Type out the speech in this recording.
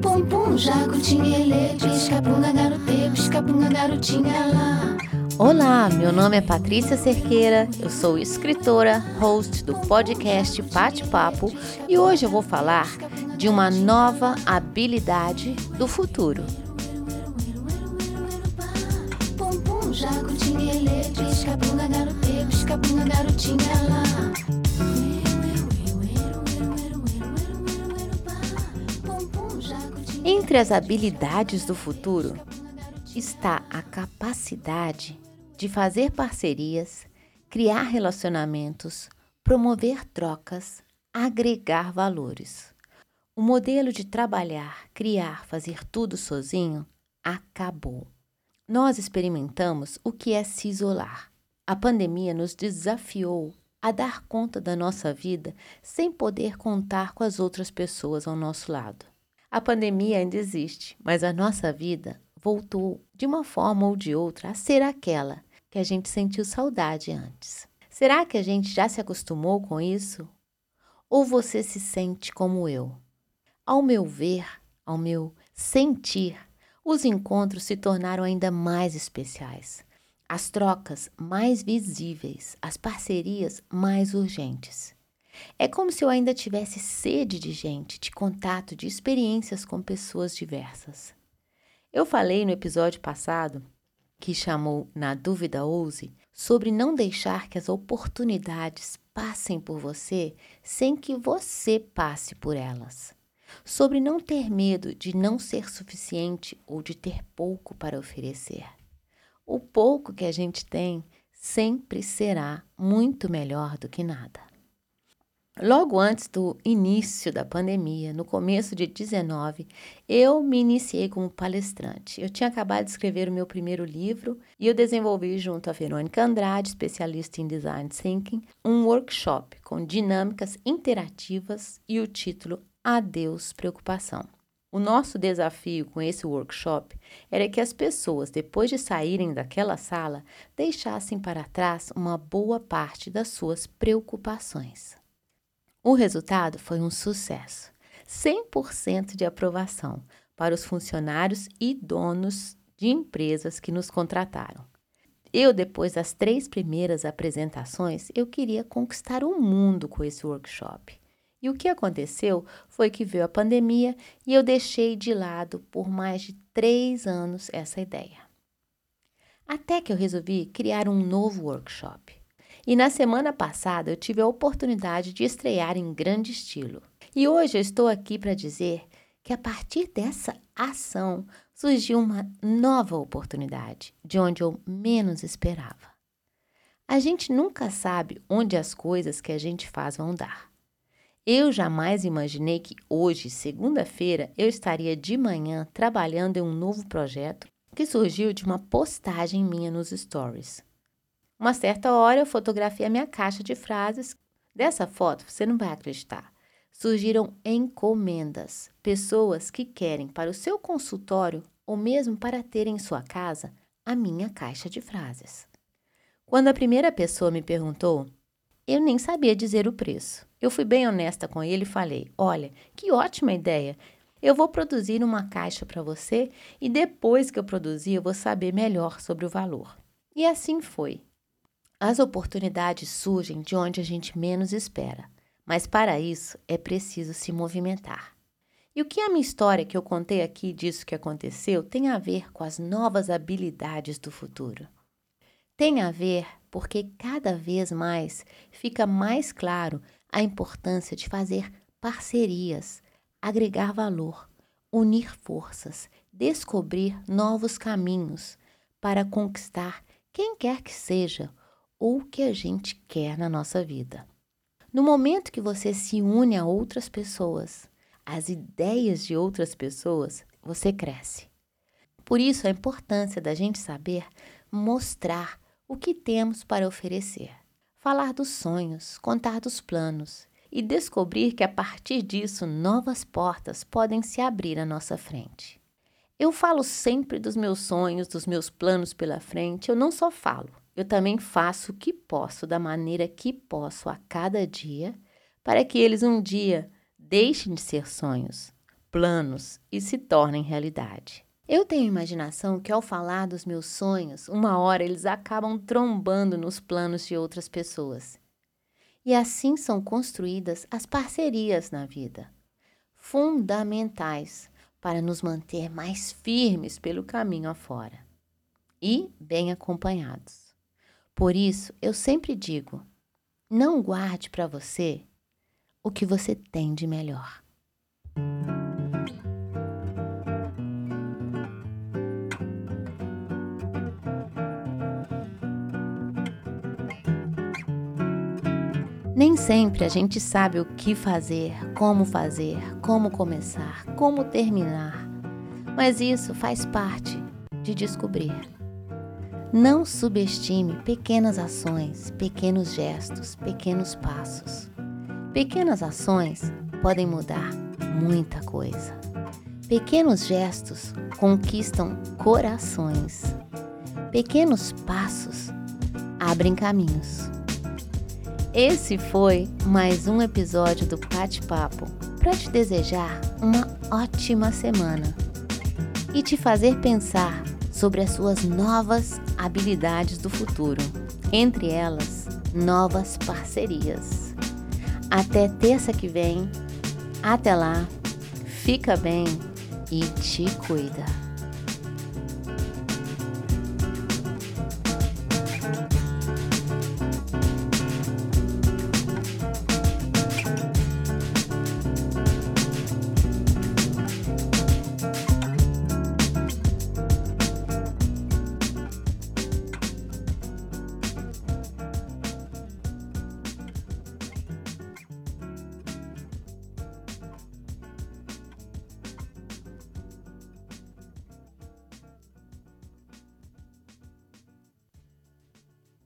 Pum pum, lá. Olá, meu nome é Patrícia Cerqueira, eu sou escritora, host do podcast Bate Papo e hoje eu vou falar de uma nova habilidade do futuro. Entre as habilidades do futuro está a capacidade de fazer parcerias, criar relacionamentos, promover trocas, agregar valores. O modelo de trabalhar, criar, fazer tudo sozinho acabou. Nós experimentamos o que é se isolar. A pandemia nos desafiou a dar conta da nossa vida sem poder contar com as outras pessoas ao nosso lado. A pandemia ainda existe, mas a nossa vida voltou, de uma forma ou de outra, a ser aquela que a gente sentiu saudade antes. Será que a gente já se acostumou com isso? Ou você se sente como eu? Ao meu ver, ao meu sentir, os encontros se tornaram ainda mais especiais, as trocas mais visíveis, as parcerias mais urgentes. É como se eu ainda tivesse sede de gente, de contato, de experiências com pessoas diversas. Eu falei no episódio passado, que chamou Na Dúvida Ouse, sobre não deixar que as oportunidades passem por você sem que você passe por elas. Sobre não ter medo de não ser suficiente ou de ter pouco para oferecer. O pouco que a gente tem sempre será muito melhor do que nada. Logo antes do início da pandemia, no começo de 19, eu me iniciei como palestrante. Eu tinha acabado de escrever o meu primeiro livro e eu desenvolvi junto a Verônica Andrade, especialista em design thinking, um workshop com dinâmicas interativas e o título Adeus Preocupação. O nosso desafio com esse workshop era que as pessoas, depois de saírem daquela sala, deixassem para trás uma boa parte das suas preocupações. O resultado foi um sucesso. 100% de aprovação para os funcionários e donos de empresas que nos contrataram. Eu, depois das três primeiras apresentações, eu queria conquistar o mundo com esse workshop. E o que aconteceu foi que veio a pandemia e eu deixei de lado por mais de três anos essa ideia. Até que eu resolvi criar um novo workshop. E na semana passada eu tive a oportunidade de estrear em grande estilo. E hoje eu estou aqui para dizer que a partir dessa ação surgiu uma nova oportunidade, de onde eu menos esperava. A gente nunca sabe onde as coisas que a gente faz vão dar. Eu jamais imaginei que hoje, segunda-feira, eu estaria de manhã trabalhando em um novo projeto que surgiu de uma postagem minha nos stories. Uma certa hora eu fotografei a minha caixa de frases. Dessa foto, você não vai acreditar. Surgiram encomendas, pessoas que querem para o seu consultório ou mesmo para ter em sua casa a minha caixa de frases. Quando a primeira pessoa me perguntou, eu nem sabia dizer o preço. Eu fui bem honesta com ele e falei: Olha, que ótima ideia! Eu vou produzir uma caixa para você e depois que eu produzir, eu vou saber melhor sobre o valor. E assim foi. As oportunidades surgem de onde a gente menos espera, mas para isso é preciso se movimentar. E o que a minha história que eu contei aqui disso que aconteceu tem a ver com as novas habilidades do futuro? Tem a ver porque cada vez mais fica mais claro a importância de fazer parcerias, agregar valor, unir forças, descobrir novos caminhos para conquistar quem quer que seja ou o que a gente quer na nossa vida. No momento que você se une a outras pessoas, às ideias de outras pessoas, você cresce. Por isso, a importância da gente saber mostrar o que temos para oferecer, falar dos sonhos, contar dos planos e descobrir que a partir disso novas portas podem se abrir à nossa frente. Eu falo sempre dos meus sonhos, dos meus planos pela frente, eu não só falo, eu também faço o que posso da maneira que posso a cada dia para que eles um dia deixem de ser sonhos, planos e se tornem realidade. Eu tenho imaginação que ao falar dos meus sonhos, uma hora eles acabam trombando nos planos de outras pessoas. E assim são construídas as parcerias na vida, fundamentais para nos manter mais firmes pelo caminho afora e bem acompanhados. Por isso, eu sempre digo: não guarde para você o que você tem de melhor. Nem sempre a gente sabe o que fazer, como fazer, como começar, como terminar, mas isso faz parte de descobrir. Não subestime pequenas ações, pequenos gestos, pequenos passos. Pequenas ações podem mudar muita coisa. Pequenos gestos conquistam corações. Pequenos passos abrem caminhos. Esse foi mais um episódio do Bate-Papo para te desejar uma ótima semana e te fazer pensar sobre as suas novas habilidades do futuro, entre elas, novas parcerias. Até terça que vem. Até lá. Fica bem e te cuida.